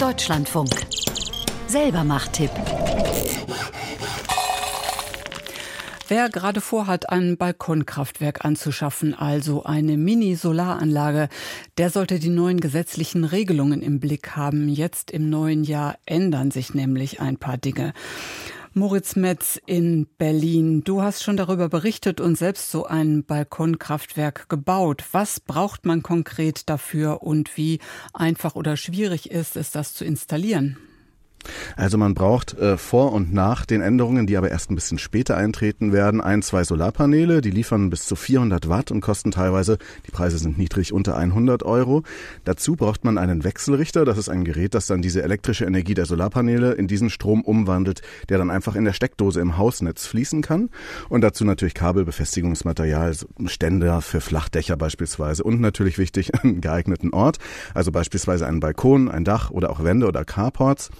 Deutschlandfunk. Selber Macht-Tipp. Wer gerade vorhat, ein Balkonkraftwerk anzuschaffen, also eine Mini-Solaranlage, der sollte die neuen gesetzlichen Regelungen im Blick haben. Jetzt im neuen Jahr ändern sich nämlich ein paar Dinge. Moritz Metz in Berlin. Du hast schon darüber berichtet und selbst so ein Balkonkraftwerk gebaut. Was braucht man konkret dafür und wie einfach oder schwierig ist es, das zu installieren? Also man braucht äh, vor und nach den Änderungen, die aber erst ein bisschen später eintreten werden, ein, zwei Solarpaneele. Die liefern bis zu 400 Watt und kosten teilweise, die Preise sind niedrig, unter 100 Euro. Dazu braucht man einen Wechselrichter. Das ist ein Gerät, das dann diese elektrische Energie der Solarpaneele in diesen Strom umwandelt, der dann einfach in der Steckdose im Hausnetz fließen kann. Und dazu natürlich Kabelbefestigungsmaterial, Ständer für Flachdächer beispielsweise und natürlich wichtig, einen geeigneten Ort. Also beispielsweise einen Balkon, ein Dach oder auch Wände oder Carports.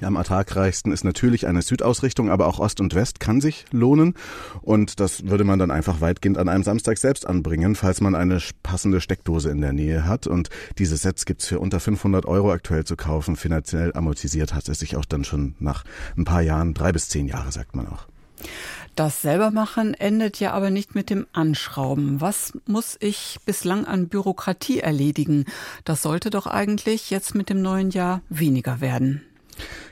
Am ertragreichsten ist natürlich eine Südausrichtung, aber auch Ost und West kann sich lohnen. Und das würde man dann einfach weitgehend an einem Samstag selbst anbringen, falls man eine passende Steckdose in der Nähe hat. Und diese Sets gibt's für unter 500 Euro aktuell zu kaufen. Finanziell amortisiert hat es sich auch dann schon nach ein paar Jahren, drei bis zehn Jahre sagt man auch. Das Selbermachen endet ja aber nicht mit dem Anschrauben. Was muss ich bislang an Bürokratie erledigen? Das sollte doch eigentlich jetzt mit dem neuen Jahr weniger werden.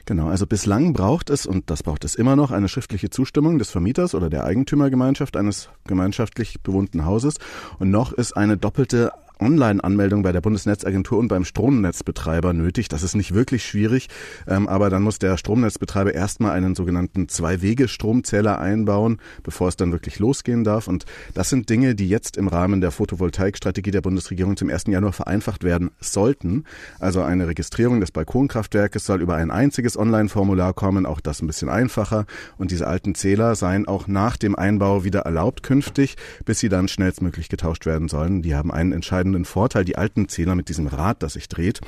Genau, also bislang braucht es, und das braucht es immer noch, eine schriftliche Zustimmung des Vermieters oder der Eigentümergemeinschaft eines gemeinschaftlich bewohnten Hauses. Und noch ist eine doppelte Online-Anmeldung bei der Bundesnetzagentur und beim Stromnetzbetreiber nötig. Das ist nicht wirklich schwierig, ähm, aber dann muss der Stromnetzbetreiber erstmal einen sogenannten Zwei-Wege-Stromzähler einbauen, bevor es dann wirklich losgehen darf. Und das sind Dinge, die jetzt im Rahmen der Photovoltaikstrategie der Bundesregierung zum 1. Januar vereinfacht werden sollten. Also eine Registrierung des Balkonkraftwerkes soll über ein einziges Online-Formular kommen, auch das ein bisschen einfacher. Und diese alten Zähler seien auch nach dem Einbau wieder erlaubt künftig, bis sie dann schnellstmöglich getauscht werden sollen. Die haben einen entscheidenden entscheidenden Vorteil, die alten Zähler mit diesem Rad, das sich dreht.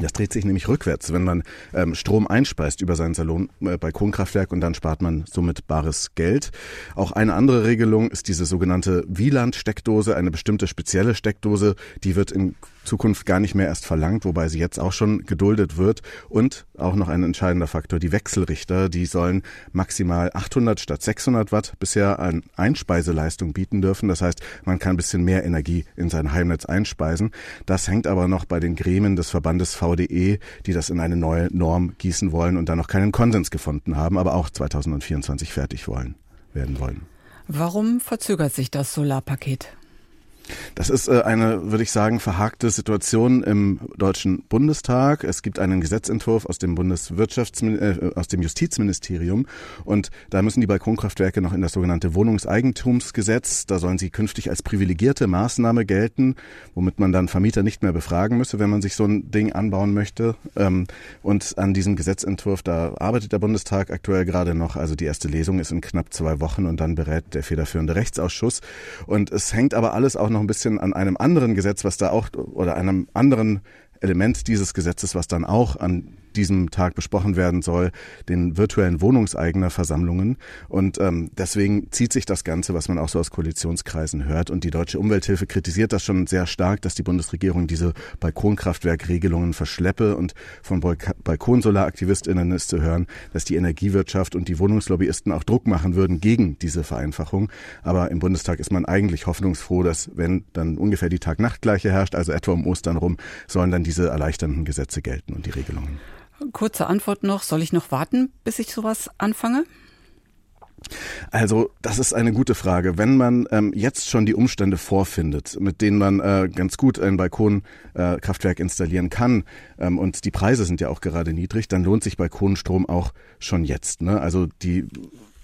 Das dreht sich nämlich rückwärts, wenn man ähm, Strom einspeist über sein Salon äh, Balkonkraftwerk und dann spart man somit bares Geld. Auch eine andere Regelung ist diese sogenannte Wieland-Steckdose, eine bestimmte spezielle Steckdose, die wird in Zukunft gar nicht mehr erst verlangt, wobei sie jetzt auch schon geduldet wird. Und auch noch ein entscheidender Faktor, die Wechselrichter, die sollen maximal 800 statt 600 Watt bisher an Einspeiseleistung bieten dürfen. Das heißt, man kann ein bisschen mehr Energie in sein Heimnetz einspeisen. Das hängt aber noch bei den Gremien des Verbandes VDE, die das in eine neue Norm gießen wollen und da noch keinen Konsens gefunden haben, aber auch 2024 fertig wollen, werden wollen. Warum verzögert sich das Solarpaket? Das ist äh, eine, würde ich sagen, verhakte Situation im Deutschen Bundestag. Es gibt einen Gesetzentwurf aus dem Bundeswirtschafts- äh, aus dem Justizministerium und da müssen die Balkonkraftwerke noch in das sogenannte Wohnungseigentumsgesetz. Da sollen sie künftig als privilegierte Maßnahme gelten, womit man dann Vermieter nicht mehr befragen müsse, wenn man sich so ein Ding anbauen möchte. Ähm, und an diesem Gesetzentwurf, da arbeitet der Bundestag aktuell gerade noch. Also die erste Lesung ist in knapp zwei Wochen und dann berät der federführende Rechtsausschuss. Und es hängt aber alles auch noch ein bisschen an einem anderen Gesetz, was da auch oder einem anderen Element dieses Gesetzes, was dann auch an diesem Tag besprochen werden soll, den virtuellen Wohnungseignerversammlungen. Und ähm, deswegen zieht sich das Ganze, was man auch so aus Koalitionskreisen hört. Und die Deutsche Umwelthilfe kritisiert das schon sehr stark, dass die Bundesregierung diese Balkonkraftwerkregelungen verschleppe. Und von Balkonsolaraktivistinnen ist zu hören, dass die Energiewirtschaft und die Wohnungslobbyisten auch Druck machen würden gegen diese Vereinfachung. Aber im Bundestag ist man eigentlich hoffnungsfroh, dass wenn dann ungefähr die Tag-Nacht-Gleiche herrscht, also etwa um Ostern rum, sollen dann diese erleichternden Gesetze gelten und die Regelungen. Kurze Antwort noch. Soll ich noch warten, bis ich sowas anfange? Also, das ist eine gute Frage. Wenn man ähm, jetzt schon die Umstände vorfindet, mit denen man äh, ganz gut ein Balkonkraftwerk äh, installieren kann, ähm, und die Preise sind ja auch gerade niedrig, dann lohnt sich Balkonstrom auch schon jetzt. Ne? Also die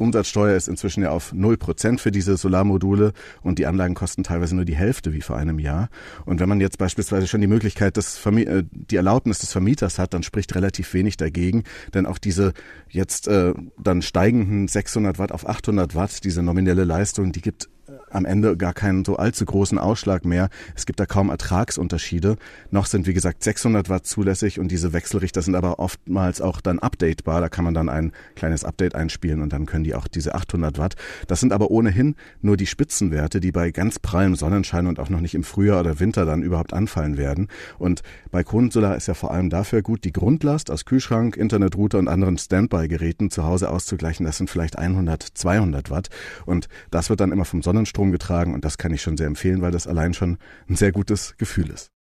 Umsatzsteuer ist inzwischen ja auf 0% für diese Solarmodule und die Anlagen kosten teilweise nur die Hälfte wie vor einem Jahr. Und wenn man jetzt beispielsweise schon die Möglichkeit des Vermi äh, die Erlaubnis des Vermieters hat, dann spricht relativ wenig dagegen, denn auch diese jetzt äh, dann steigenden 600 Watt auf 800 Watt, diese nominelle Leistung, die gibt am Ende gar keinen so allzu großen Ausschlag mehr. Es gibt da kaum Ertragsunterschiede. Noch sind, wie gesagt, 600 Watt zulässig und diese Wechselrichter sind aber oftmals auch dann updatebar. Da kann man dann ein kleines Update einspielen und dann können die auch diese 800 Watt. Das sind aber ohnehin nur die Spitzenwerte, die bei ganz prallem Sonnenschein und auch noch nicht im Frühjahr oder Winter dann überhaupt anfallen werden. Und bei Kronensolar ist ja vor allem dafür gut, die Grundlast aus Kühlschrank, Internetrouter und anderen Standby-Geräten zu Hause auszugleichen. Das sind vielleicht 100, 200 Watt. Und das wird dann immer vom Sonnenstrom getragen und das kann ich schon sehr empfehlen, weil das allein schon ein sehr gutes Gefühl ist.